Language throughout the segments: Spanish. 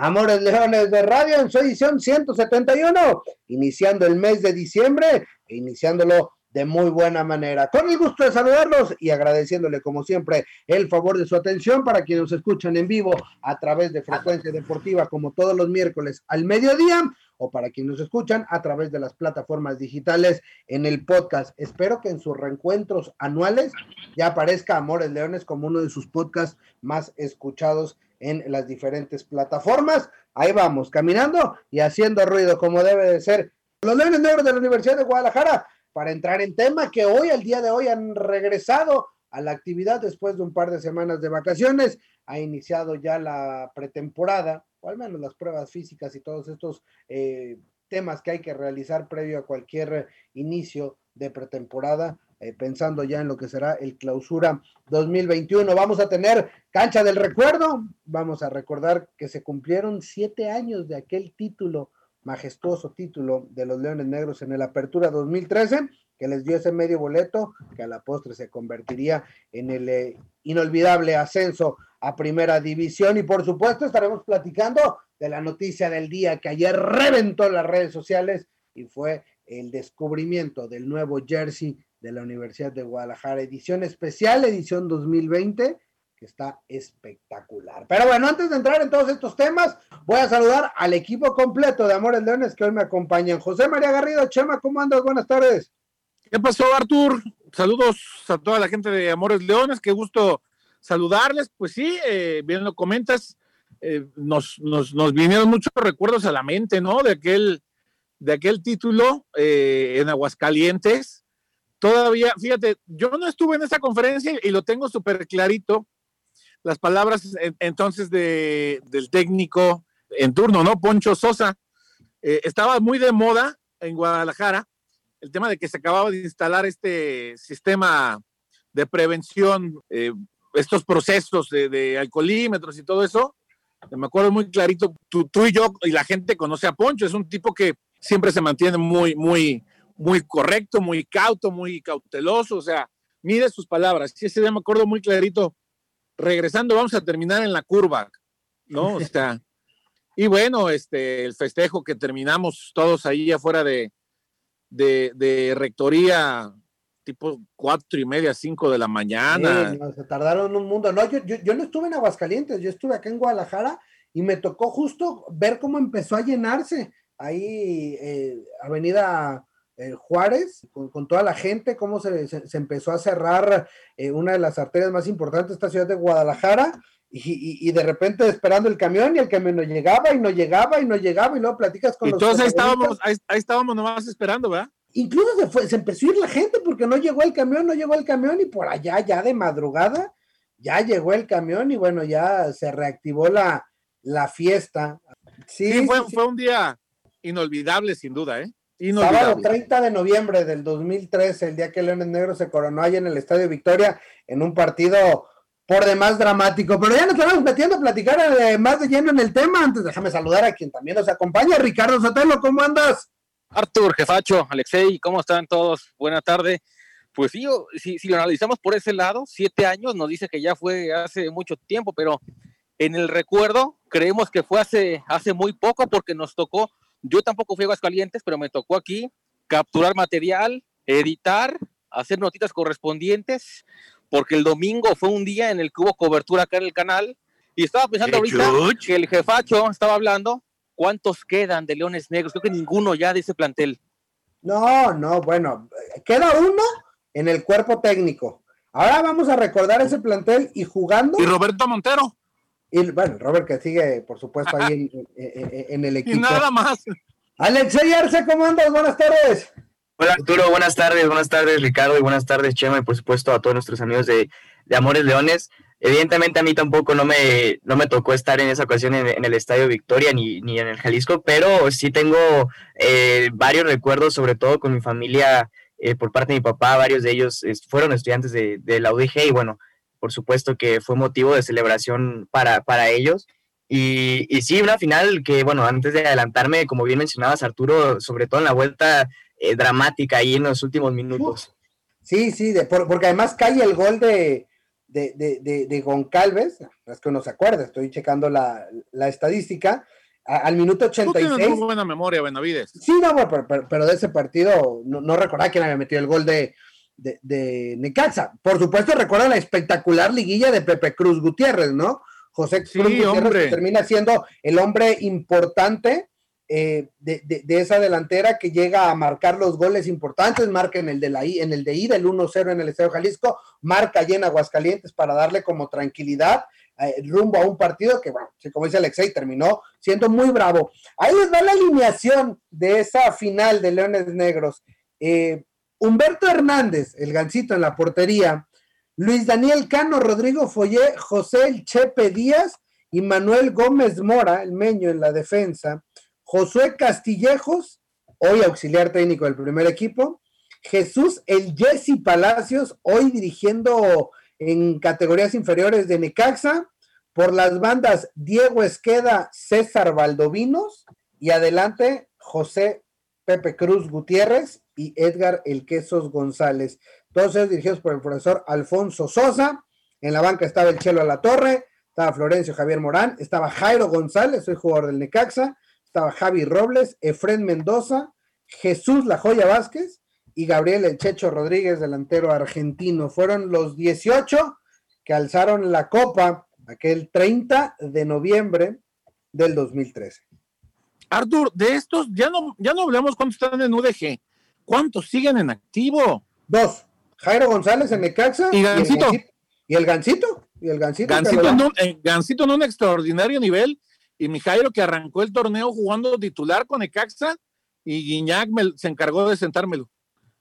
Amores Leones de Radio en su edición 171, iniciando el mes de diciembre e iniciándolo de muy buena manera. Con el gusto de saludarlos y agradeciéndole como siempre el favor de su atención para quienes nos escuchan en vivo a través de Frecuencia Deportiva como todos los miércoles al mediodía o para quienes nos escuchan a través de las plataformas digitales en el podcast. Espero que en sus reencuentros anuales ya aparezca Amores Leones como uno de sus podcasts más escuchados en las diferentes plataformas. Ahí vamos, caminando y haciendo ruido como debe de ser. Los Leones Negros de la Universidad de Guadalajara, para entrar en tema que hoy, al día de hoy, han regresado a la actividad después de un par de semanas de vacaciones. Ha iniciado ya la pretemporada, o al menos las pruebas físicas y todos estos eh, temas que hay que realizar previo a cualquier inicio de pretemporada eh, pensando ya en lo que será el clausura 2021. Vamos a tener cancha del recuerdo, vamos a recordar que se cumplieron siete años de aquel título, majestuoso título de los Leones Negros en el Apertura 2013, que les dio ese medio boleto que a la postre se convertiría en el eh, inolvidable ascenso a primera división y por supuesto estaremos platicando de la noticia del día que ayer reventó las redes sociales y fue el descubrimiento del nuevo jersey de la Universidad de Guadalajara, edición especial, edición 2020, que está espectacular. Pero bueno, antes de entrar en todos estos temas, voy a saludar al equipo completo de Amores Leones que hoy me acompañan. José María Garrido, Chema, ¿cómo andas? Buenas tardes. ¿Qué pasó, Artur? Saludos a toda la gente de Amores Leones, qué gusto saludarles. Pues sí, eh, bien lo comentas, eh, nos, nos, nos, vinieron muchos recuerdos a la mente, ¿no? De aquel, de aquel título eh, en Aguascalientes, Todavía, fíjate, yo no estuve en esa conferencia y lo tengo súper clarito. Las palabras entonces de, del técnico en turno, ¿no? Poncho Sosa. Eh, estaba muy de moda en Guadalajara el tema de que se acababa de instalar este sistema de prevención, eh, estos procesos de, alcoholímetros y todo eso. Me acuerdo muy clarito, tú, tú y yo y la gente conoce a Poncho, es un tipo que siempre se mantiene muy, muy, muy correcto, muy cauto, muy cauteloso, o sea, mide sus palabras. Sí, ese día me acuerdo muy clarito. Regresando, vamos a terminar en la curva, ¿no? O sea, y bueno, este, el festejo que terminamos todos ahí afuera de, de, rectoría, tipo cuatro y media, cinco de la mañana. se tardaron un mundo. No, yo, yo, no estuve en Aguascalientes, yo estuve acá en Guadalajara y me tocó justo ver cómo empezó a llenarse ahí eh, Avenida eh, Juárez, con, toda la gente, cómo se, se, empezó a cerrar eh, una de las arterias más importantes de esta ciudad de Guadalajara, y, y, de repente esperando el camión, y el camión no llegaba, y no llegaba, y no llegaba, y luego platicas con los. Entonces ahí estábamos, ahí, estábamos nomás esperando, ¿verdad? Incluso se, fue, se empezó a ir la gente porque no llegó el camión, no llegó el camión, y por allá, ya de madrugada, ya llegó el camión, y bueno, ya se reactivó la, la fiesta. Sí, fue, fue un día inolvidable, sin duda, ¿eh? Sábado 30 de noviembre del 2013, el día que Leones Negros se coronó ahí en el Estadio Victoria, en un partido por demás dramático. Pero ya nos estamos metiendo a platicar eh, más de lleno en el tema. Antes déjame saludar a quien también nos acompaña, Ricardo Sotelo, ¿cómo andas? Artur, jefacho, Alexei, ¿cómo están todos? Buena tarde. Pues sí, si, si lo analizamos por ese lado, siete años nos dice que ya fue hace mucho tiempo, pero en el recuerdo creemos que fue hace, hace muy poco porque nos tocó yo tampoco fui a Aguascalientes, pero me tocó aquí capturar material, editar, hacer notitas correspondientes, porque el domingo fue un día en el que hubo cobertura acá en el canal. Y estaba pensando ahorita que el jefacho estaba hablando, ¿cuántos quedan de Leones Negros? Creo que ninguno ya de ese plantel. No, no, bueno, queda uno en el cuerpo técnico. Ahora vamos a recordar ese plantel y jugando. Y Roberto Montero. Y bueno, Robert que sigue, por supuesto, ahí en, el equipo. Y nada más. Alexey Arce, ¿cómo andas? Buenas tardes. Hola Arturo, buenas tardes, buenas tardes Ricardo y buenas tardes Chema y por supuesto a todos nuestros amigos de, Amores Leones. Evidentemente a mí tampoco no me, no me tocó estar en esa ocasión en, el Estadio Victoria ni, ni, en el Jalisco, pero sí tengo eh, varios recuerdos, sobre todo con mi familia eh, por parte de mi papá, varios de ellos fueron estudiantes de, de, la UDG y bueno, por supuesto que fue motivo de celebración para, para ellos. Y, y, sí, una final que, bueno, antes de adelantarme, como bien mencionabas, Arturo, sobre todo en la vuelta eh, dramática ahí en los últimos minutos. Sí, sí, de, porque además cae el gol de, de, de, de, Goncalves, es que uno se acuerda, estoy checando la, la estadística, al minuto 86. Tú tienes muy buena memoria, Benavides. Sí, no, pero, pero, de ese partido no, no recordaba quién había metido el gol de, de, de, Necaxa. Por supuesto, recuerda la espectacular liguilla de Pepe Cruz Gutiérrez, ¿no? José Cruz Gutiérrez termina siendo el hombre importante eh, de, de, esa delantera que llega a marcar los goles importantes, marca en el de la en el de ida, el 1-0 en el Estadio Jalisco, marca allí en Aguascalientes para darle como tranquilidad eh, rumbo a un partido que, bueno, como dice Alexei, terminó siendo muy bravo. Ahí les va la alineación de esa final de Leones Negros. Eh, Humberto Hernández, el gancito en la portería, Luis Daniel Cano, Rodrigo Follé, José El Chepe Díaz y Manuel Gómez Mora, el meño en la defensa. Josué Castillejos, hoy auxiliar técnico del primer equipo, Jesús el Jesse Palacios, hoy dirigiendo en categorías inferiores de Necaxa, por las bandas Diego Esqueda, César Valdovinos y adelante José Pepe Cruz Gutiérrez y Edgar El Quesos González. Ellos dirigidos por el profesor Alfonso Sosa. En la banca estaba el Chelo a la Torre, estaba Florencio Javier Morán, estaba Jairo González, soy jugador del Necaxa, estaba Javi Robles, Efren Mendoza, Jesús La Joya Vázquez y Gabriel El Checho Rodríguez, delantero argentino. Fueron los 18 que alzaron la copa aquel 30 de noviembre del 2013. Artur, de estos ya no, ya no hablamos cuántos están en UDG. ¿Cuántos siguen en activo? Dos. Jairo González en Necaxa. Y Gancito. Y el Gancito. Y el Gancito. Gancito, en un, Gancito en un extraordinario nivel y Mijairo que arrancó el torneo jugando titular con Ecaxa y Guiñac se encargó de sentármelo.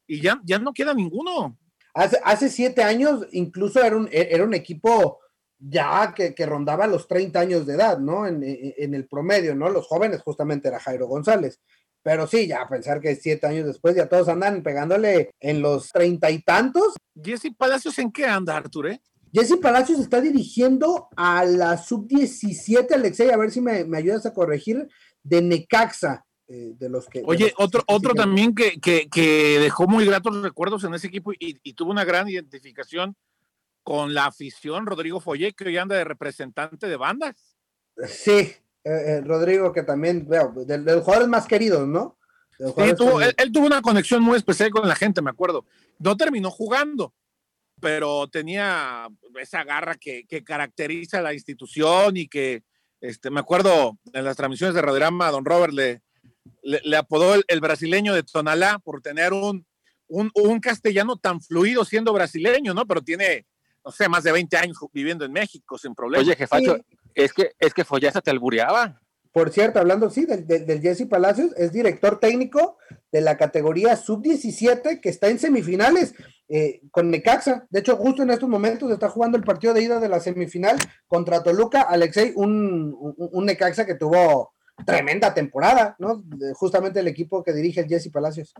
Y ya, ya no queda ninguno. Hace, hace siete años incluso era un, era un equipo ya que, rondaba los 30 años de edad, ¿no? En, en, el promedio, ¿no? Los jóvenes justamente era Jairo González. Pero sí, ya pensar que siete años después ya todos andan pegándole en los treinta y tantos. Jesse Palacios, ¿en qué anda, Artur? Eh? Jesse Palacios está dirigiendo a la sub-17, Alexei, a ver si me, ayudas a corregir, de Necaxa. Eh, de los que. Oye, otro, otro también que, que, dejó muy gratos recuerdos en ese equipo y, tuvo una gran identificación con la afición, Rodrigo Follé, que hoy anda de representante de bandas. Sí, eh, eh, Rodrigo, que también, veo, de, los jugadores más queridos, ¿no? Sí, tuvo, él, tuvo una conexión muy especial con la gente, me acuerdo. No terminó jugando, pero tenía esa garra que, caracteriza a la institución y que, este, me acuerdo en las transmisiones de Radiograma, don Robert le, le, apodó el, brasileño de Tonalá por tener un, un, castellano tan fluido siendo brasileño, ¿no? Pero tiene, no sé, más de 20 años viviendo en México sin problema. Oye, jefacho, es que, es que Follasa te albureaba. Por cierto, hablando sí del, del, Jesse Palacios, es director técnico de la categoría sub-17 que está en semifinales eh, con Necaxa. De hecho, justo en estos momentos está jugando el partido de ida de la semifinal contra Toluca. Alexei, un, un, Necaxa que tuvo tremenda temporada, ¿no? Justamente el equipo que dirige el Jesse Palacios.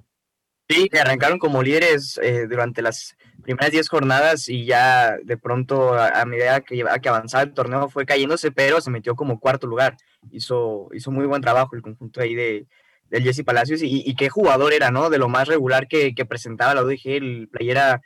Sí, arrancaron como líderes eh, durante las primeras 10 jornadas y ya de pronto a, medida que, que avanzaba el torneo fue cayéndose, pero se metió como cuarto lugar. Hizo, hizo muy buen trabajo el conjunto ahí de, del Jesse Palacios y, qué jugador era, ¿no? De lo más regular que, presentaba la UDG, el playera,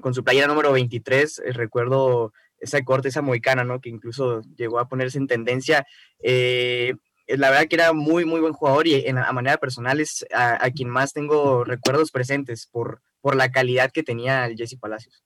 con su playera número 23, eh, recuerdo esa corte, esa moicana, ¿no? Que incluso llegó a ponerse en tendencia. Eh, la verdad que era muy, muy buen jugador y en, a manera personal es a, quien más tengo recuerdos presentes por, por la calidad que tenía el Jesse Palacios.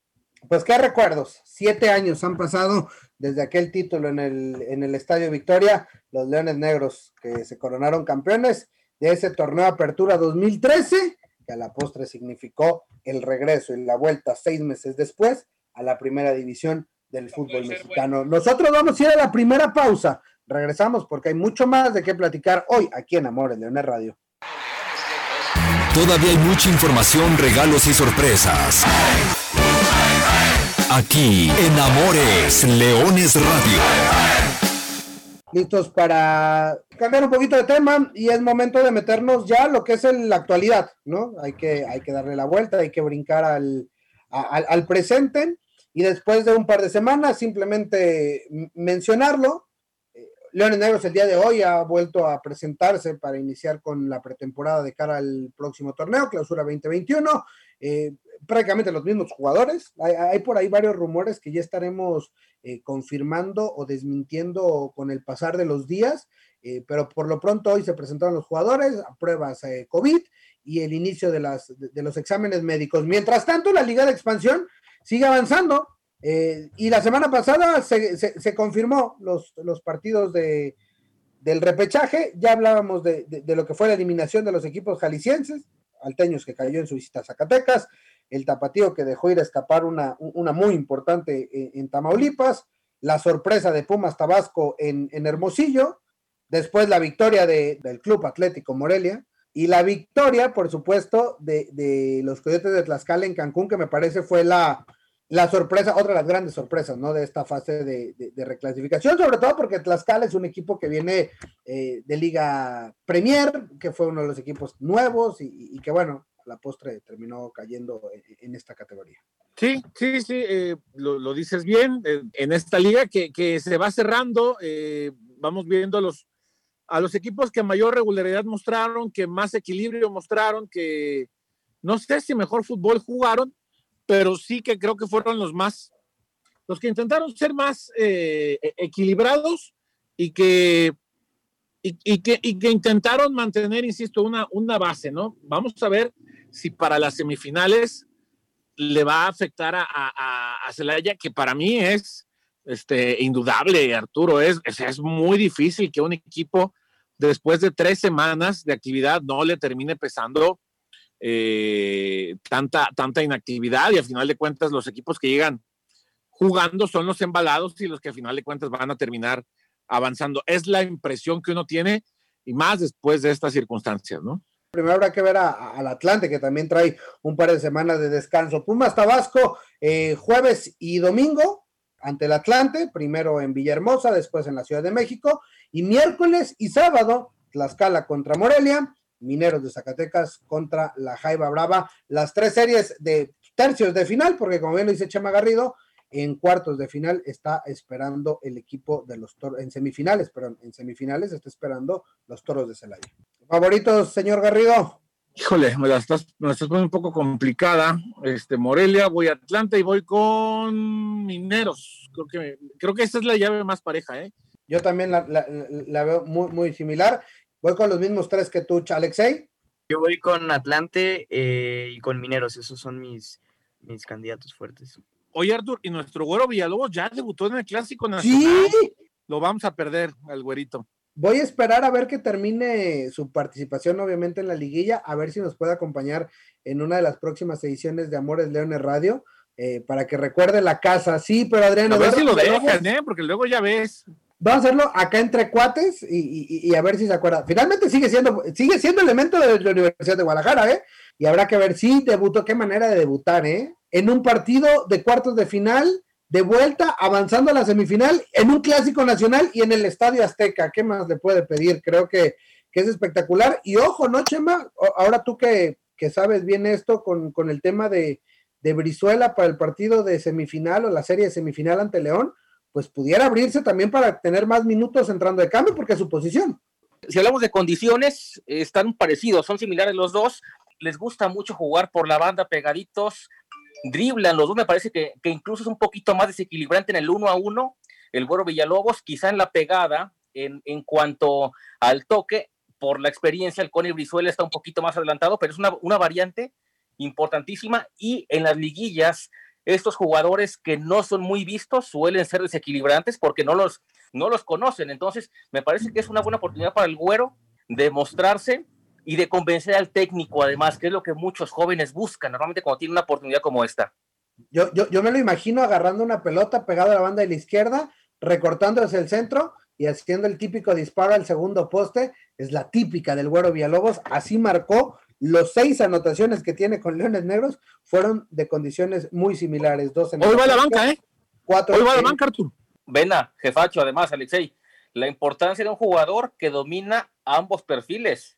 Pues qué recuerdos, siete años han pasado desde aquel título en el, en el Estadio Victoria, los Leones Negros que se coronaron campeones de ese torneo Apertura 2013, que a la postre significó el regreso y la vuelta seis meses después a la primera división del fútbol mexicano. Nosotros vamos a ir a la primera pausa. Regresamos porque hay mucho más de qué platicar hoy aquí en Amores Leones Radio. Todavía hay mucha información, regalos y sorpresas. aquí en Amores Leones Radio. Listos para cambiar un poquito de tema y es momento de meternos ya lo que es la actualidad, ¿no? Hay que, hay que darle la vuelta, hay que brincar al, al, al presente y después de un par de semanas simplemente mencionarlo. Leones Negros el día de hoy ha vuelto a presentarse para iniciar con la pretemporada de cara al próximo torneo, clausura 2021. Eh, prácticamente los mismos jugadores. Hay, por ahí varios rumores que ya estaremos eh, confirmando o desmintiendo con el pasar de los días, eh, pero por lo pronto hoy se presentaron los jugadores a pruebas eh, COVID y el inicio de, las, de, los exámenes médicos. Mientras tanto, la Liga de Expansión sigue avanzando. Eh, y la semana pasada se, se, confirmó los, los partidos de, del repechaje, ya hablábamos de, de, lo que fue la eliminación de los equipos jaliscienses, Alteños que cayó en su visita a Zacatecas, el Tapatío que dejó ir a escapar una, una muy importante en, en Tamaulipas, la sorpresa de Pumas Tabasco en, en Hermosillo, después la victoria de, del Club Atlético Morelia, y la victoria, por supuesto, de, de, los Coyotes de Tlaxcala en Cancún, que me parece fue la, la sorpresa, otra de las grandes sorpresas, ¿no? De esta fase de, de, de reclasificación, sobre todo porque Tlaxcala es un equipo que viene eh, de Liga Premier, que fue uno de los equipos nuevos y, y que, bueno, a la postre terminó cayendo en, en esta categoría. Sí, sí, sí, eh, lo, lo, dices bien, eh, en esta liga que, que se va cerrando, eh, vamos viendo los, a los equipos que mayor regularidad mostraron, que más equilibrio mostraron, que no sé si mejor fútbol jugaron, pero sí que creo que fueron los más, los que intentaron ser más eh, equilibrados y que, y, y, que, y que intentaron mantener, insisto, una, una base, ¿no? Vamos a ver si para las semifinales le va a afectar a, a, a Celaya, que para mí es este, indudable, Arturo, es, es, es muy difícil que un equipo después de tres semanas de actividad no le termine pesando eh, tanta, tanta inactividad y al final de cuentas los equipos que llegan jugando son los embalados y los que al final de cuentas van a terminar avanzando. Es la impresión que uno tiene y más después de estas circunstancias, ¿no? Primero habrá que ver al Atlante, que también trae un par de semanas de descanso. Pumas Tabasco, eh, jueves y domingo ante el Atlante, primero en Villahermosa, después en la Ciudad de México, y miércoles y sábado, Tlaxcala contra Morelia, Mineros de Zacatecas contra la Jaiba Brava, las tres series de tercios de final, porque como bien lo dice Chema Garrido, en cuartos de final está esperando el equipo de los toros, en semifinales, perdón, en semifinales está esperando los toros de Celaya. ¿Favoritos, señor Garrido? Híjole, me la estás, me la estás poniendo un poco complicada. Este, Morelia, voy a Atlanta y voy con Mineros. Creo que, creo que esta es la llave más pareja, ¿eh? Yo también la, la, la veo muy, muy similar. Voy con los mismos tres que tú, Alexei. Yo voy con Atlante eh, y con Mineros, esos son mis, mis candidatos fuertes. Oye, Artur, y nuestro güero Villalobos ya debutó en el Clásico Nacional. Sí. Lo vamos a perder al güerito. Voy a esperar a ver que termine su participación, obviamente, en la liguilla, a ver si nos puede acompañar en una de las próximas ediciones de Amores Leones Radio, eh, para que recuerde la casa. Sí, pero Adrián. A ver si lo dejan, ¿eh? Porque luego ya ves. Vamos a hacerlo acá entre cuates y, a ver si se acuerda. Finalmente sigue siendo, sigue siendo elemento de la Universidad de Guadalajara, ¿eh? Y habrá que ver si debutó, qué manera de debutar, ¿eh? En un partido de cuartos de final, de vuelta, avanzando a la semifinal, en un clásico nacional y en el Estadio Azteca. ¿Qué más le puede pedir? Creo que, que es espectacular. Y ojo, ¿no, Chema? Ahora tú que, que sabes bien esto con, con el tema de, de Brizuela para el partido de semifinal o la serie de semifinal ante León pues pudiera abrirse también para tener más minutos entrando de cambio, porque es su posición. Si hablamos de condiciones, están parecidos, son similares los dos. Les gusta mucho jugar por la banda pegaditos, driblan los dos, me parece que, que incluso es un poquito más desequilibrante en el uno a uno. El Güero Villalobos, quizá en la pegada, en, en cuanto al toque, por la experiencia, el Cone Brizuela está un poquito más adelantado, pero es una, una variante importantísima y en las liguillas estos jugadores que no son muy vistos suelen ser desequilibrantes porque no los, no los conocen. Entonces, me parece que es una buena oportunidad para el güero de mostrarse y de convencer al técnico, además, que es lo que muchos jóvenes buscan normalmente cuando tienen una oportunidad como esta. Yo, yo, yo me lo imagino agarrando una pelota pegada a la banda de la izquierda, recortando hacia el centro y haciendo el típico disparo al segundo poste. Es la típica del güero Villalobos. Así marcó los seis anotaciones que tiene con Leones Negros fueron de condiciones muy similares. Dos en Hoy va a la banca, ¿eh? Cuatro Hoy va a la banca, Artur. Vena, jefacho, además, Alexei, la importancia de un jugador que domina ambos perfiles.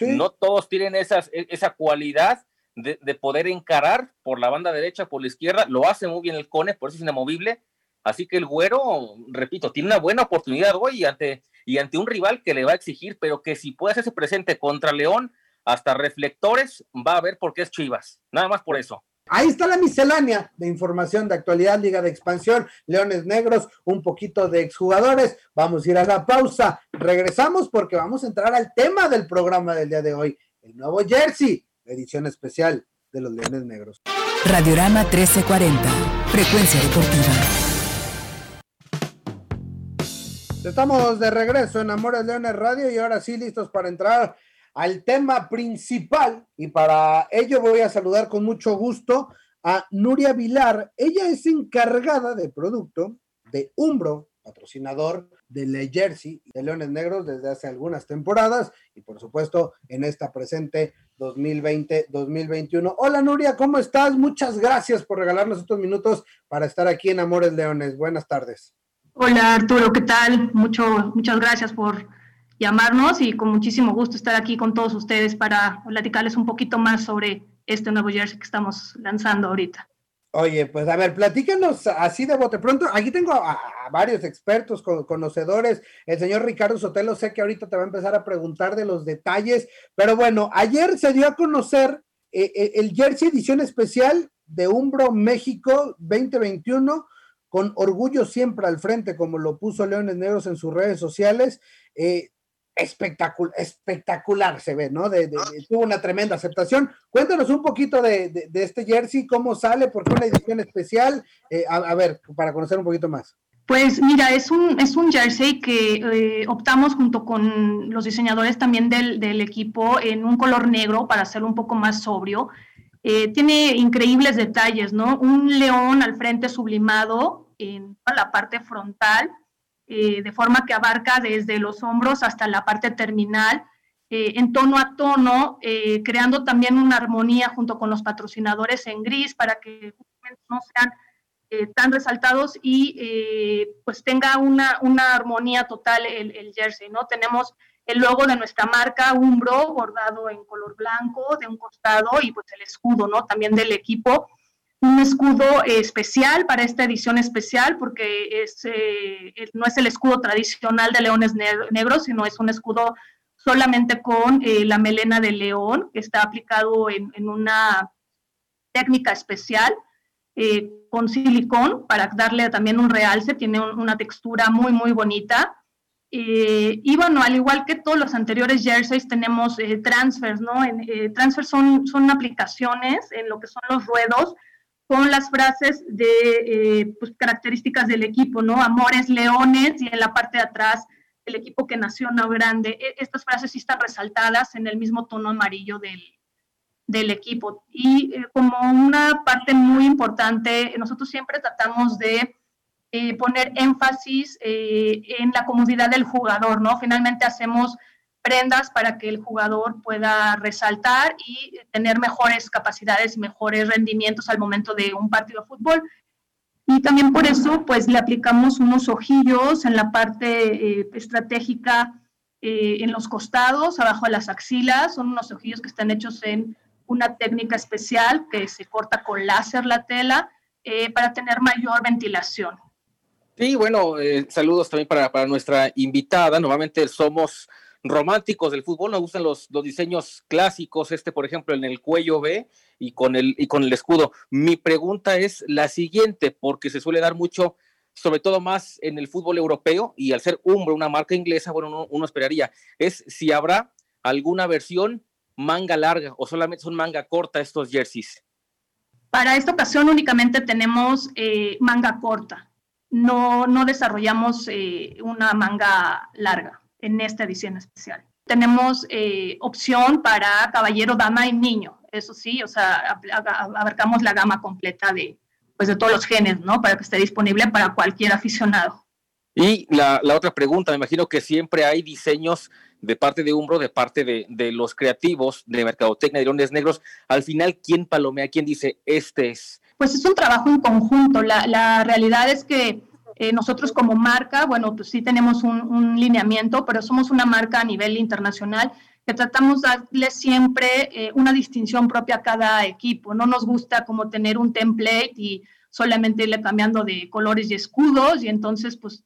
No todos tienen esas, e, esa cualidad de, de, poder encarar por la banda derecha, por la izquierda. Lo hace muy bien el Cone, por eso es inamovible. Así que el güero, repito, tiene una buena oportunidad hoy ante, y ante un rival que le va a exigir, pero que si puede hacerse presente contra León, hasta reflectores va a ver por qué es Chivas. Nada más por eso. Ahí está la miscelánea de información de actualidad, Liga de Expansión, Leones Negros, un poquito de exjugadores. Vamos a ir a la pausa. Regresamos porque vamos a entrar al tema del programa del día de hoy, el nuevo Jersey, edición especial de los Leones Negros. Radiorama 1340, frecuencia deportiva. Estamos de regreso en Amores Leones Radio y ahora sí listos para entrar al tema principal y para ello voy a saludar con mucho gusto a Nuria Vilar. Ella es encargada de producto de Umbro, patrocinador de Le Jersey de Leones Negros desde hace algunas temporadas y por supuesto en esta presente 2020-2021. Hola Nuria, ¿cómo estás? Muchas gracias por regalarnos estos minutos para estar aquí en Amores Leones. Buenas tardes. Hola Arturo, ¿qué tal? Mucho, muchas gracias por llamarnos y con muchísimo gusto estar aquí con todos ustedes para platicarles un poquito más sobre este nuevo jersey que estamos lanzando ahorita. Oye, pues a ver, platícanos así de bote pronto. Aquí tengo a, varios expertos, conocedores. El señor Ricardo Sotelo, sé que ahorita te va a empezar a preguntar de los detalles, pero bueno, ayer se dio a conocer eh, eh, el jersey edición especial de Umbro México 2021 con orgullo siempre al frente, como lo puso Leones Negros en sus redes sociales. Eh, espectacular, espectacular se ve, ¿no? De, tuvo una tremenda aceptación. Cuéntanos un poquito de, este jersey, cómo sale, por qué una edición especial, eh, a, ver, para conocer un poquito más. Pues mira, es un, es un jersey que eh, optamos junto con los diseñadores también del, del, equipo en un color negro para hacerlo un poco más sobrio. Eh, tiene increíbles detalles, ¿no? Un león al frente sublimado en la parte frontal, eh, de forma que abarca desde los hombros hasta la parte terminal, eh, en tono a tono, eh, creando también una armonía junto con los patrocinadores en gris para que no sean tan resaltados y pues tenga una, una armonía total el, jersey, ¿no? Tenemos el logo de nuestra marca Umbro bordado en color blanco de un costado y pues el escudo, ¿no? También del equipo un escudo especial para esta edición especial porque es, eh, no es el escudo tradicional de leones negros, sino es un escudo solamente con eh, la melena de león, que está aplicado en, una técnica especial eh, con silicón para darle también un realce, tiene una textura muy, muy bonita. y bueno, al igual que todos los anteriores jerseys, tenemos transfers, ¿no? En, transfers son, son aplicaciones en lo que son los ruedos con las frases de eh, pues, características del equipo, ¿no? Amores Leones y en la parte de atrás el equipo que nació no grande. E, estas frases sí están resaltadas en el mismo tono amarillo del, del equipo. Y eh, como una parte muy importante, nosotros siempre tratamos de eh, poner énfasis en la comodidad del jugador, ¿no? Finalmente hacemos prendas para que el jugador pueda resaltar y tener mejores capacidades y mejores rendimientos al momento de un partido de fútbol. Y también por eso, pues le aplicamos unos ojillos en la parte eh, estratégica, eh, en los costados, abajo de las axilas. Son unos ojillos que están hechos en una técnica especial que se corta con láser la tela eh, para tener mayor ventilación. Sí, bueno, saludos también para, para nuestra invitada. Nuevamente somos románticos del fútbol, nos gustan los, los diseños clásicos, este por ejemplo en el cuello B y con el, y con el escudo. Mi pregunta es la siguiente, porque se suele dar mucho, sobre todo más en el fútbol europeo, y al ser Umbro, una marca inglesa, bueno, uno, esperaría, es si habrá alguna versión manga larga o solamente son manga corta estos jerseys. Para esta ocasión únicamente tenemos eh, manga corta, no, no desarrollamos eh, una manga larga en esta edición especial. Tenemos eh, opción para caballero, dama y niño, eso sí, o sea, abarcamos la gama completa de, pues, de todos los genes, ¿no? Para que esté disponible para cualquier aficionado. Y la, la, otra pregunta, me imagino que siempre hay diseños de parte de Umbro, de parte de, de los creativos de Mercadotecnia de Leones Negros. Al final, ¿quién palomea? ¿Quién dice, este es? Pues es un trabajo en conjunto. La, la realidad es que eh, nosotros como marca, bueno, pues sí tenemos un, un, lineamiento, pero somos una marca a nivel internacional que tratamos de darle siempre eh, una distinción propia a cada equipo. No nos gusta como tener un template y solamente irle cambiando de colores y escudos y entonces pues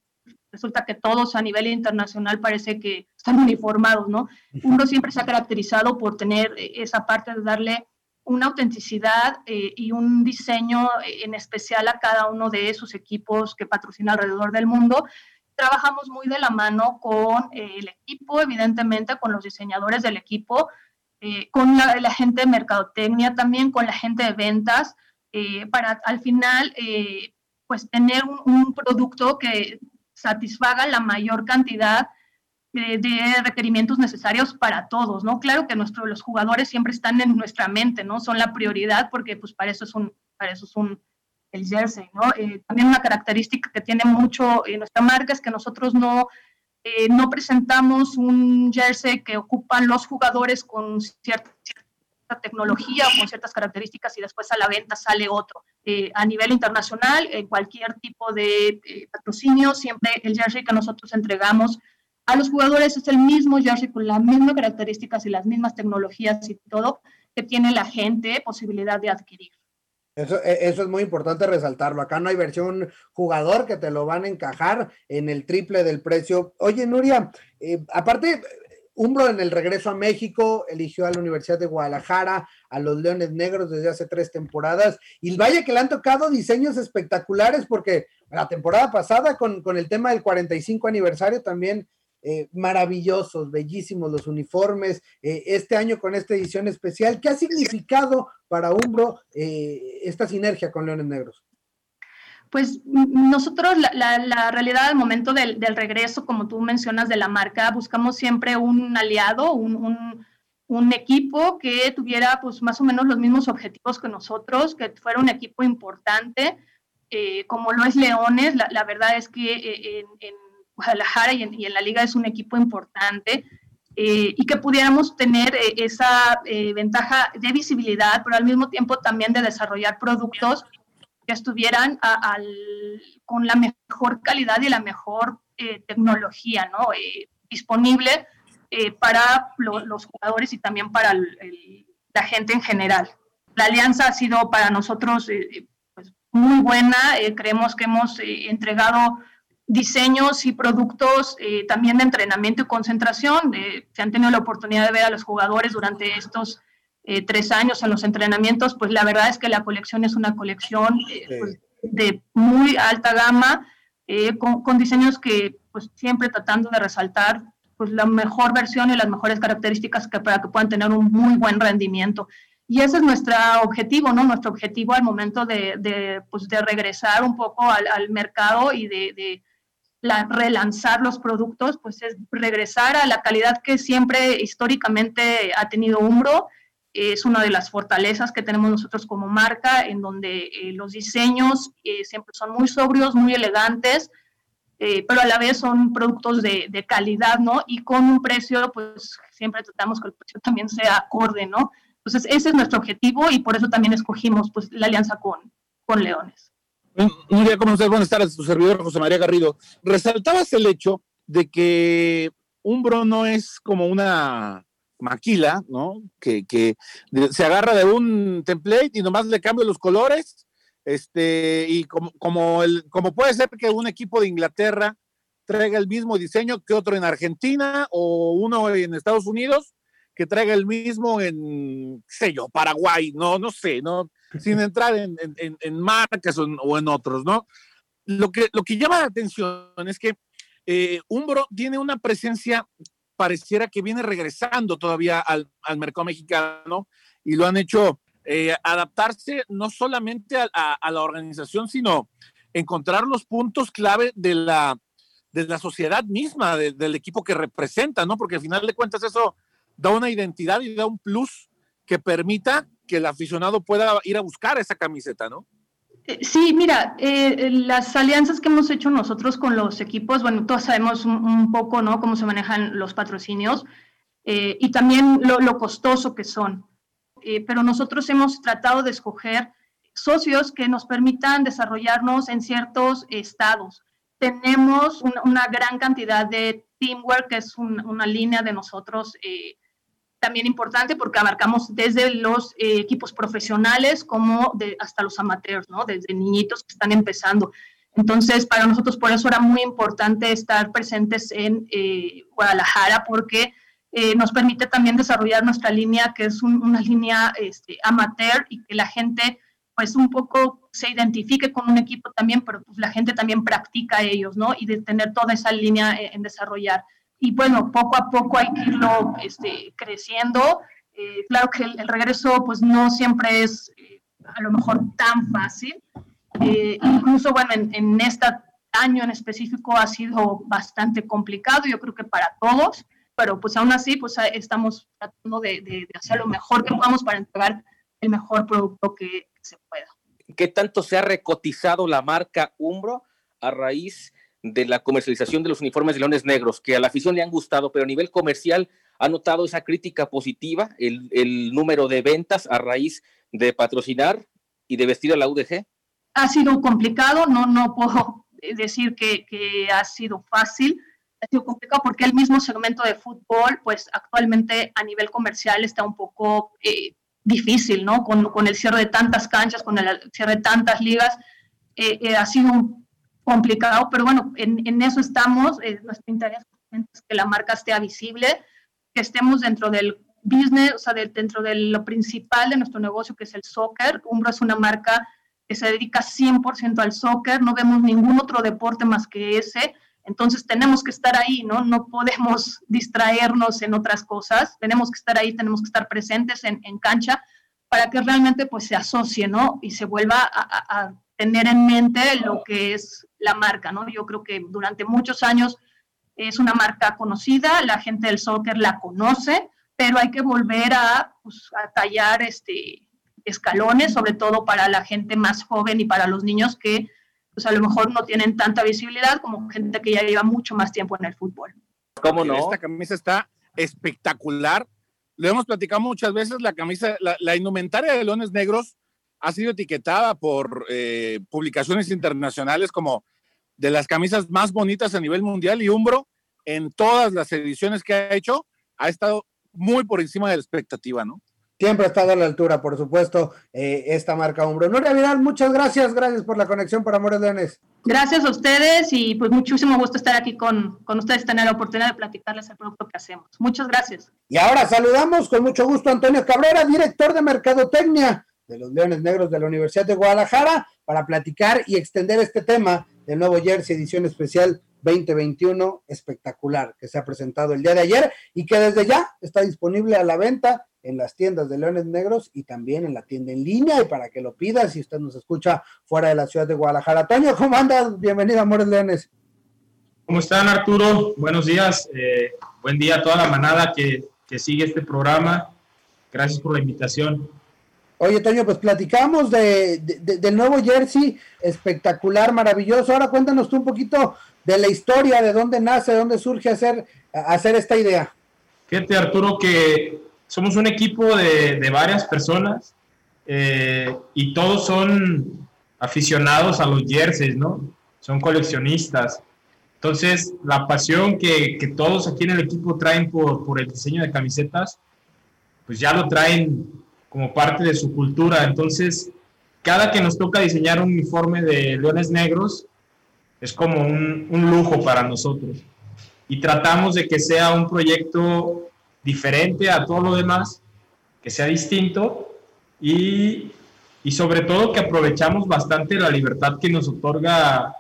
resulta que todos a nivel internacional parece que están uniformados, ¿no? Uno siempre se ha caracterizado por tener eh, esa parte de darle una autenticidad eh, y un diseño en especial a cada uno de esos equipos que patrocina alrededor del mundo. Trabajamos muy de la mano con eh, el equipo, evidentemente, con los diseñadores del equipo, eh, con la, gente de mercadotecnia, también con la gente de ventas, para al final, pues tener un, producto que satisfaga la mayor cantidad requerimientos necesarios para todos, ¿no? Claro que nuestros los jugadores siempre están en nuestra mente, ¿no? Son la prioridad porque, pues, para eso es un, para eso es un el jersey, ¿no? Eh, también una característica que tiene mucho en nuestra marca es que nosotros no, eh, no presentamos un jersey que ocupan los jugadores con cierta, tecnología o con ciertas características y después a la venta sale otro. Eh, a nivel internacional, en cualquier tipo de patrocinio, siempre el jersey que nosotros entregamos a los jugadores es el mismo jersey con las mismas características y las mismas tecnologías y todo que tiene la gente posibilidad de adquirir. Eso, e, eso, es muy importante resaltarlo. Acá no hay versión jugador que te lo van a encajar en el triple del precio. Oye, Nuria, eh, aparte, Umbro en el regreso a México eligió a la Universidad de Guadalajara, a los Leones Negros desde hace tres temporadas. Y vaya que le han tocado diseños espectaculares porque la temporada pasada con, con el tema del 45 aniversario también eh, maravillosos, bellísimos los uniformes, eh, este año con esta edición especial. ¿Qué ha significado para Umbro eh, esta sinergia con Leones Negros? Pues nosotros, la, realidad al momento del, del, regreso, como tú mencionas, de la marca, buscamos siempre un aliado, un, un, equipo que tuviera pues más o menos los mismos objetivos que nosotros, que fuera un equipo importante, como lo es Leones. La, la verdad es que en Guadalajara y en, la liga es un equipo importante eh, y que pudiéramos tener eh, esa eh, ventaja de visibilidad, pero al mismo tiempo también de desarrollar productos que estuvieran con la mejor calidad y la mejor tecnología ¿no? disponible para los jugadores y también para la gente en general. La alianza ha sido para nosotros pues, muy buena, creemos que hemos entregado diseños y productos eh, también de entrenamiento y concentración. Eh, se han tenido la oportunidad de ver a los jugadores durante estos eh, tres años en los entrenamientos, pues la verdad es que la colección es una colección pues, de muy alta gama, con, con, diseños que pues siempre tratando de resaltar pues la mejor versión y las mejores características que, para que puedan tener un muy buen rendimiento. Y ese es nuestro objetivo, ¿no? Nuestro objetivo al momento de, de, pues, de regresar un poco al, al mercado y de, de la, relanzar los productos, pues es regresar a la calidad que siempre históricamente ha tenido Umbro. Es una de las fortalezas que tenemos nosotros como marca, en donde eh, los diseños eh, siempre son muy sobrios, muy elegantes, eh, pero a la vez son productos de, de, calidad, ¿no? Y con un precio, pues siempre tratamos que el precio también sea acorde, ¿no? Entonces, ese es nuestro objetivo y por eso también escogimos pues, la alianza con, con Leones. Un día, ¿cómo estás? Buenas tardes, tu servidor José María Garrido. Resaltabas el hecho de que Umbro no es como una maquila, ¿no? Que, que se agarra de un template y nomás le cambia los colores, este, y como, como, el, como puede ser que un equipo de Inglaterra traiga el mismo diseño que otro en Argentina o uno en Estados Unidos que traiga el mismo en, sé yo, Paraguay, no, no sé, no, sin entrar en, en, marcas o en, otros, ¿no? Lo que, lo que llama la atención es que eh, Umbro tiene una presencia, pareciera que viene regresando todavía al, al mercado mexicano y lo han hecho eh, adaptarse no solamente a, a, la organización, sino encontrar los puntos clave de la, de la sociedad misma, del equipo que representa, ¿no? Porque al final de cuentas eso da una identidad y da un plus que permita que el aficionado pueda ir a buscar esa camiseta, ¿no? Eh, sí, mira, eh, las alianzas que hemos hecho nosotros con los equipos, bueno, todos sabemos un, poco, ¿no? Cómo se manejan los patrocinios eh, y también lo, costoso que son. pero nosotros hemos tratado de escoger socios que nos permitan desarrollarnos en ciertos estados. Tenemos una, gran cantidad de teamwork, que es una línea de nosotros también importante porque abarcamos desde los eh, equipos profesionales como de, hasta los amateurs, ¿no? Desde niñitos que están empezando. Entonces, para nosotros por eso era muy importante estar presentes en eh, Guadalajara porque eh, nos permite también desarrollar nuestra línea, que es una línea este, amateur y que la gente pues un poco se identifique con un equipo también, pero pues la gente también practica ellos, ¿no? Y de tener toda esa línea en desarrollar y bueno, poco a poco hay que irlo este, creciendo. Eh, claro que el, regreso pues no siempre es eh, a lo mejor tan fácil. Eh, incluso bueno, en, este año en específico ha sido bastante complicado, yo creo que para todos, pero pues aún así pues estamos tratando de, de, hacer lo mejor que podamos para entregar el mejor producto que, que se pueda. ¿Qué tanto se ha recotizado la marca Umbro a raíz de la comercialización de los uniformes de leones negros, que a la afición le han gustado, pero a nivel comercial ha notado esa crítica positiva, el, número de ventas a raíz de patrocinar y de vestir a la UDG? Ha sido complicado, no, no puedo decir que, ha sido fácil, ha sido complicado porque el mismo segmento de fútbol, pues actualmente a nivel comercial está un poco eh, difícil, ¿no? Con, con, el cierre de tantas canchas, con el cierre de tantas ligas, eh, eh, ha sido un complicado, pero bueno, en, en eso estamos. Eh, nuestro interés es que la marca esté visible, que estemos dentro del business, o sea, dentro de lo principal de nuestro negocio, que es el soccer. Umbro es una marca que se dedica 100% al soccer, no vemos ningún otro deporte más que ese, entonces tenemos que estar ahí, ¿no? No podemos distraernos en otras cosas, tenemos que estar ahí, tenemos que estar presentes en, en cancha para que realmente pues se asocie, ¿no? Y se vuelva a, a tener en mente lo que es la marca, ¿no? Yo creo que durante muchos años es una marca conocida, la gente del soccer la conoce, pero hay que volver a, pues, tallar este, escalones, sobre todo para la gente más joven y para los niños que pues, a lo mejor no tienen tanta visibilidad como gente que ya lleva mucho más tiempo en el fútbol. ¿Cómo no? Esta camisa está espectacular. Lo hemos platicado muchas veces, la camisa, la, la indumentaria de Leones Negros ha sido etiquetada por eh, publicaciones internacionales como de las camisas más bonitas a nivel mundial y Umbro en todas las ediciones que ha hecho ha estado muy por encima de la expectativa, ¿no? Siempre ha estado a la altura, por supuesto, eh, esta marca Umbro. Nuria Vidal, muchas gracias, gracias por la conexión para Amores Leones. Gracias a ustedes y pues muchísimo gusto estar aquí con, con ustedes, tener la oportunidad de platicarles el producto que hacemos. Muchas gracias. Y ahora saludamos con mucho gusto a Antonio Cabrera, director de Mercadotecnia de los Leones Negros de la Universidad de Guadalajara para platicar y extender este tema del nuevo Jersey edición especial 2021 espectacular que se ha presentado el día de ayer y que desde ya está disponible a la venta en las tiendas de Leones Negros y también en la tienda en línea y para que lo pida si usted nos escucha fuera de la ciudad de Guadalajara. Toño, ¿cómo andas? Bienvenido, Amores Leones. ¿Cómo están, Arturo? Buenos días. Eh, buen día a toda la manada que, que sigue este programa. Gracias por la invitación. Oye, Toño, pues platicamos de, del nuevo jersey, espectacular, maravilloso. Ahora cuéntanos tú un poquito de la historia, de dónde nace, de dónde surge hacer, hacer esta idea. Fíjate, Arturo, que somos un equipo de, varias personas eh, y todos son aficionados a los jerseys, ¿no? Son coleccionistas. Entonces, la pasión que, que todos aquí en el equipo traen por, por el diseño de camisetas, pues ya lo traen como parte de su cultura. Entonces, cada que nos toca diseñar un uniforme de leones negros, es como un, lujo para nosotros. Y tratamos de que sea un proyecto diferente a todo lo demás, que sea distinto y, sobre todo que aprovechamos bastante la libertad que nos otorga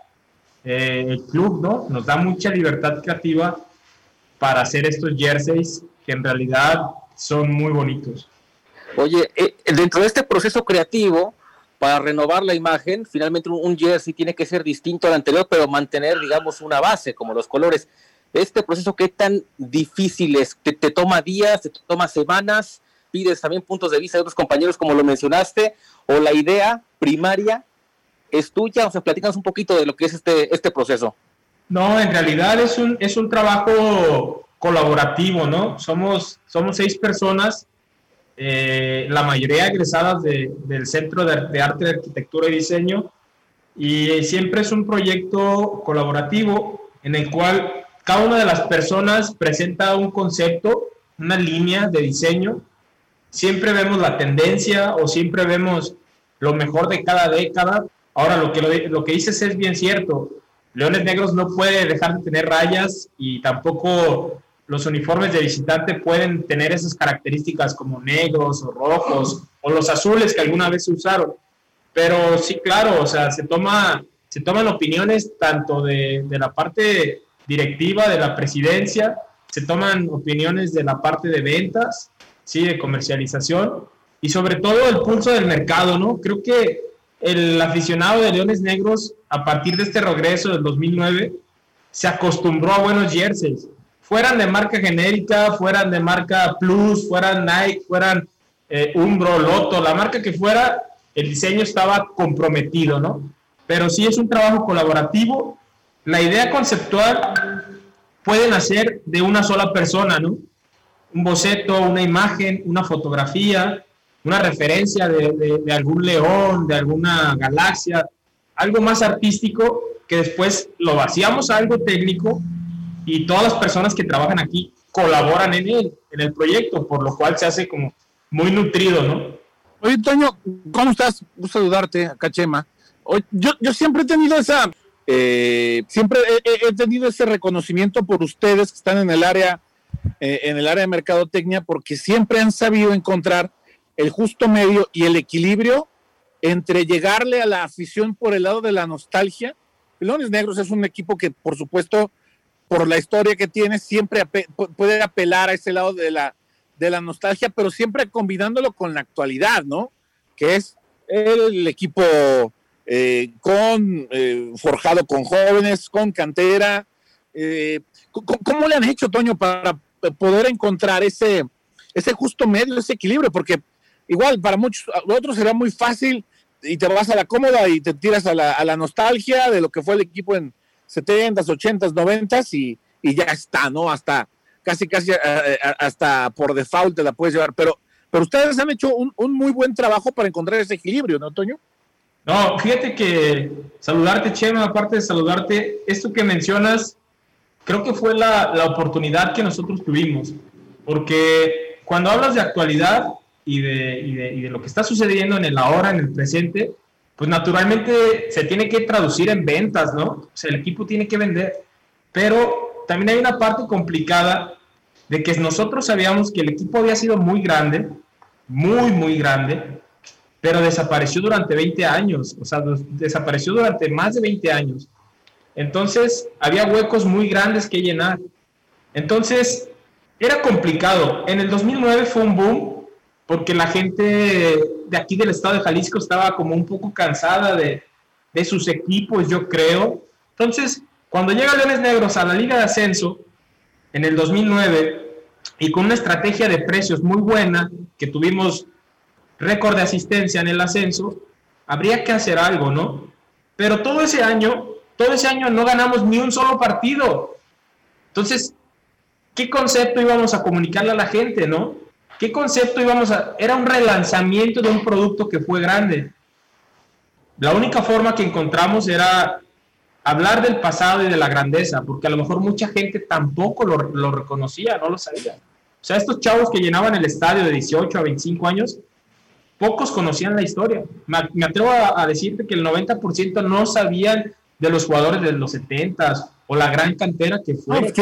eh, el club, ¿no? Nos da mucha libertad creativa para hacer estos jerseys que en realidad son muy bonitos. Oye, eh, dentro de este proceso creativo, para renovar la imagen, finalmente un, jersey tiene que ser distinto al anterior, pero mantener, digamos, una base, como los colores. Este proceso, ¿qué tan difícil es? ¿Te, te toma días, te toma semanas? ¿Pides también puntos de vista de otros compañeros, como lo mencionaste? ¿O la idea primaria es tuya? O sea, platícanos un poquito de lo que es este, este proceso. No, en realidad es un, es un trabajo colaborativo, ¿no? Somos, somos seis personas, eh, la mayoría egresadas del Centro de, de Arte, Arquitectura y Diseño, y siempre es un proyecto colaborativo en el cual cada una de las personas presenta un concepto, una línea de diseño. Siempre vemos la tendencia o siempre vemos lo mejor de cada década. Ahora, lo que, lo, que dices es bien cierto. Leones Negros no puede dejar de tener rayas y tampoco los uniformes de visitante pueden tener esas características como negros o rojos o los azules que alguna vez se usaron. Pero sí, claro, o sea, se, toma, se toman opiniones tanto de, de la parte directiva de la presidencia, se toman opiniones de la parte de ventas, sí, de comercialización y sobre todo el pulso del mercado, ¿no? Creo que el aficionado de Leones Negros, a partir de este regreso del 2009, se acostumbró a buenos jerseys, fueran de marca genérica, fueran de marca Plus, fueran Nike, fueran eh, Umbro, Loto, la marca que fuera, el diseño estaba comprometido, ¿no? Pero sí es un trabajo colaborativo la idea conceptual puede nacer de una sola persona, ¿no? Un boceto, una imagen, una fotografía, una referencia de, algún león, de alguna galaxia, algo más artístico que después lo vaciamos a algo técnico y todas las personas que trabajan aquí colaboran en él, en el proyecto, por lo cual se hace como muy nutrido, ¿no? Oye, Toño, ¿cómo estás? Gusto saludarte, acá Chema. Yo, yo siempre he tenido esa, eh, siempre he, tenido ese reconocimiento por ustedes que están en el área, eh, en el área de mercadotecnia, porque siempre han sabido encontrar el justo medio y el equilibrio entre llegarle a la afición por el lado de la nostalgia. Leones Negros es un equipo que, por supuesto, por la historia que tiene, siempre puede apelar a ese lado de la, de la nostalgia, pero siempre combinándolo con la actualidad, ¿no? Que es el equipo eh, con eh, forjado con jóvenes, con cantera. Eh, ¿Cómo le han hecho, Toño, para poder encontrar ese, ese justo medio, ese equilibrio? Porque igual para muchos otros será muy fácil y te vas a la cómoda y te tiras a la, a la nostalgia de lo que fue el equipo en 70s, 80s, 90s y, y ya está, ¿no? Hasta casi, casi hasta por default te la puedes llevar. Pero, pero ustedes han hecho un, un muy buen trabajo para encontrar ese equilibrio, ¿no, Toño? No, fíjate que saludarte, Chema, aparte de saludarte, esto que mencionas, creo que fue la, la oportunidad que nosotros tuvimos, porque cuando hablas de actualidad y de, y, de, y de, lo que está sucediendo en el ahora, en el presente, pues naturalmente se tiene que traducir en ventas, ¿no? O sea, el equipo tiene que vender, pero también hay una parte complicada de que nosotros sabíamos que el equipo había sido muy grande, muy, muy grande, pero desapareció durante 20 años, o sea, desapareció durante más de 20 años. Entonces, había huecos muy grandes que llenar. Entonces, era complicado. En el 2009 fue un boom porque la gente de aquí del estado de Jalisco estaba como un poco cansada de, de sus equipos, yo creo. Entonces, cuando llega Leones Negros a la Liga de Ascenso en el 2009 y con una estrategia de precios muy buena, que tuvimos récord de asistencia en el ascenso, habría que hacer algo, ¿no? Pero todo ese año, todo ese año no ganamos ni un solo partido. Entonces, ¿qué concepto íbamos a comunicarle a la gente, no? ¿Qué concepto íbamos a...? Era un relanzamiento de un producto que fue grande. La única forma que encontramos era hablar del pasado y de la grandeza, porque a lo mejor mucha gente tampoco lo, lo reconocía, no lo sabía. O sea, estos chavos que llenaban el estadio de 18 a 25 años, pocos conocían la historia. Me, atrevo a, decirte que el 90% no sabían de los jugadores de los 70 o la gran cantera que fue.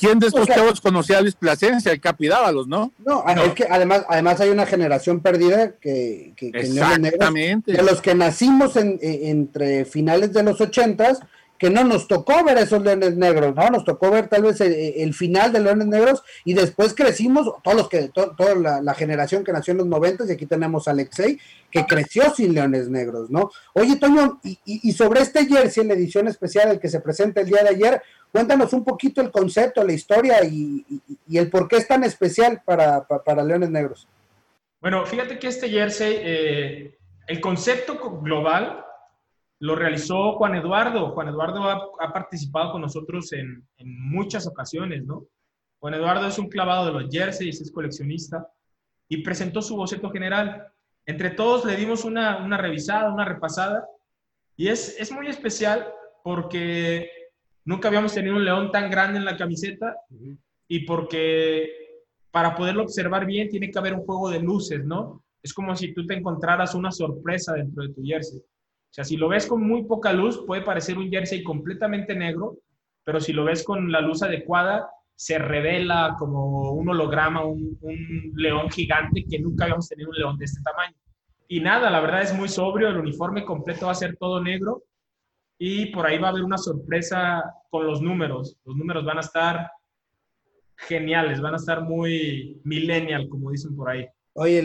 ¿Quién, de estos chavos conocía a Luis Plasencia, el Capidábalos, no? No, es que además, además hay una generación perdida que, que, Exactamente. de los que nacimos en, entre finales de los 80 que no nos tocó ver esos leones negros, ¿no? Nos tocó ver tal vez el, final de leones negros y después crecimos, todos los que, toda la, generación que nació en los 90 y aquí tenemos a Alexei, que creció sin leones negros, ¿no? Oye, Toño, y, sobre este jersey, la edición especial, el que se presenta el día de ayer, cuéntanos un poquito el concepto, la historia y, el por qué es tan especial para, para, leones negros. Bueno, fíjate que este jersey, eh, el concepto global lo realizó Juan Eduardo. Juan Eduardo ha, participado con nosotros en, muchas ocasiones, ¿no? Juan Eduardo es un clavado de los jerseys, es coleccionista y presentó su boceto general. Entre todos le dimos una, una revisada, una repasada y es, es muy especial porque nunca habíamos tenido un león tan grande en la camiseta y porque para poderlo observar bien tiene que haber un juego de luces, ¿no? Es como si tú te encontraras una sorpresa dentro de tu jersey. O sea, si lo ves con muy poca luz, puede parecer un jersey completamente negro, pero si lo ves con la luz adecuada, se revela como un holograma, un, león gigante que nunca habíamos tenido un león de este tamaño. Y nada, la verdad es muy sobrio, el uniforme completo va a ser todo negro y por ahí va a haber una sorpresa con los números. Los números van a estar geniales, van a estar muy millennial, como dicen por ahí. Oye,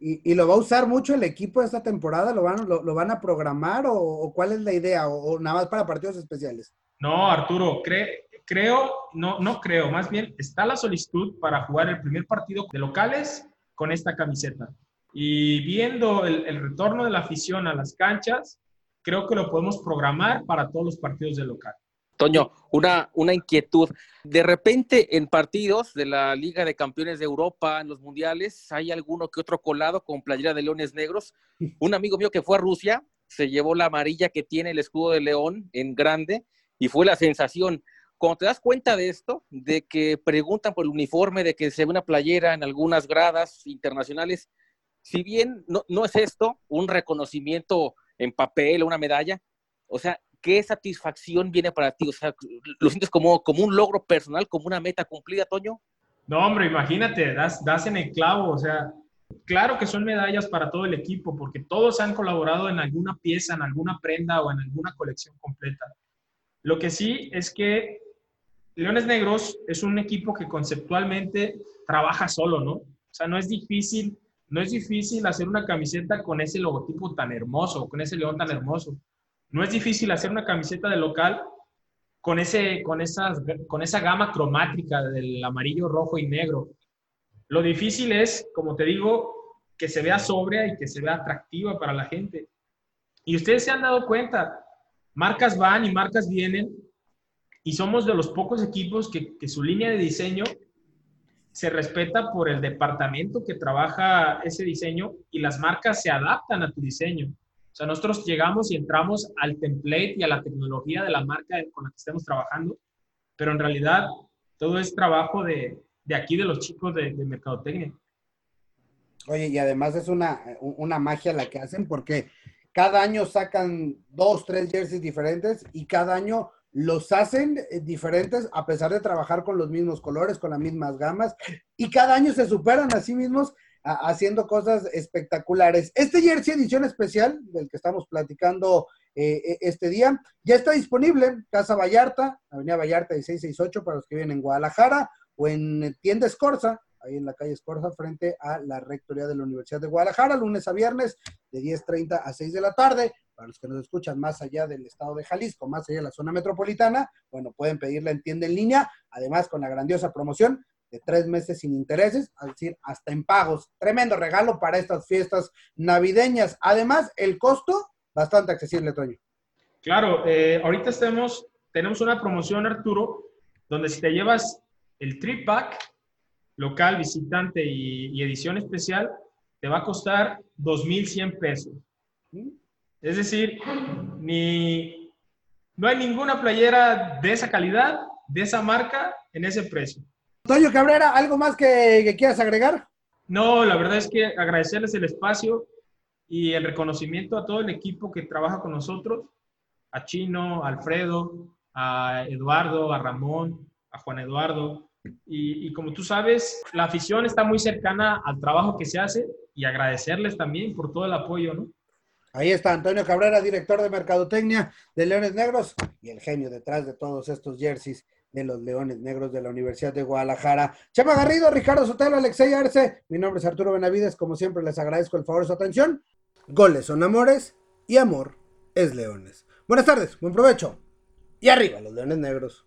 Y, lo va a usar mucho el equipo esta temporada? ¿Lo van, lo, van a programar o, cuál es la idea? O, nada más para partidos especiales? No, Arturo, creo, no, no creo, más bien está la solicitud para jugar el primer partido de locales con esta camiseta. Y viendo el, el retorno de la afición a las canchas, creo que lo podemos programar para todos los partidos de local. Toño, una, una inquietud. De repente en partidos de la Liga de Campeones de Europa, en los mundiales, hay alguno que otro colado con playera de leones negros. Un amigo mío que fue a Rusia se llevó la amarilla que tiene el escudo de león en grande y fue la sensación. Cuando te das cuenta de esto, de que preguntan por el uniforme, de que se ve una playera en algunas gradas internacionales, si bien no, no es esto un reconocimiento en papel o una medalla, o sea, ¿qué satisfacción viene para ti? O sea, ¿lo sientes como, como un logro personal, como una meta cumplida, Toño? No, hombre, imagínate, das, das en el clavo, o sea, claro que son medallas para todo el equipo, porque todos han colaborado en alguna pieza, en alguna prenda o en alguna colección completa. Lo que sí es que Leones Negros es un equipo que conceptualmente trabaja solo, ¿no? O sea, no es difícil, no es difícil hacer una camiseta con ese logotipo tan hermoso, con ese león tan hermoso. No es difícil hacer una camiseta de local con, ese, con, esas, con esa gama cromática del amarillo, rojo y negro. Lo difícil es, como te digo, que se vea sobria y que se vea atractiva para la gente. Y ustedes se han dado cuenta, marcas van y marcas vienen, y somos de los pocos equipos que, que su línea de diseño se respeta por el departamento que trabaja ese diseño y las marcas se adaptan a tu diseño. O sea, nosotros llegamos y entramos al template y a la tecnología de la marca con la que estemos trabajando, pero en realidad todo es trabajo de, de aquí, de los chicos de, de, Mercadotecnia. Oye, y además es una, una magia la que hacen porque cada año sacan dos, tres jerseys diferentes y cada año los hacen eh, diferentes a pesar de trabajar con los mismos colores, con las mismas gamas y cada año se superan a sí mismos haciendo cosas espectaculares. Este jersey edición especial del que estamos platicando eh, e, este día ya está disponible Casa Vallarta, Avenida Vallarta 1668 para los que viven en Guadalajara o en Tienda Escorza, ahí en la calle Escorza frente a la Rectoría de la Universidad de Guadalajara, lunes a viernes de 10.30 a 6 de la tarde. Para los que nos escuchan más allá del estado de Jalisco, más allá de la zona metropolitana, bueno, pueden pedirla en tienda en línea, además con la grandiosa promoción de tres meses sin intereses, es decir, hasta en pagos. Tremendo regalo para estas fiestas navideñas. Además, el costo bastante accesible, Toño. Claro, eh, ahorita estamos, tenemos una promoción, Arturo, donde si te llevas el trip pack local, visitante y, edición especial, te va a costar 2.100 pesos. Es decir, ni, no hay ninguna playera de esa calidad, de esa marca, en ese precio. Toño Cabrera, ¿algo más que, quieras agregar? No, la verdad es que agradecerles el espacio y el reconocimiento a todo el equipo que trabaja con nosotros, a Chino, a Alfredo, a Eduardo, a Ramón, a Juan Eduardo. Y, y, como tú sabes, la afición está muy cercana al trabajo que se hace y agradecerles también por todo el apoyo, ¿no? Ahí está Antonio Cabrera, director de Mercadotecnia de Leones Negros y el genio detrás de todos estos jerseys de los Leones Negros de la Universidad de Guadalajara. Chema Garrido, Ricardo Sotelo, Alexei Arce, mi nombre es Arturo Benavides, como siempre les agradezco el favor de su atención. Goles son amores y amor es leones. Buenas tardes, buen provecho y arriba los Leones Negros.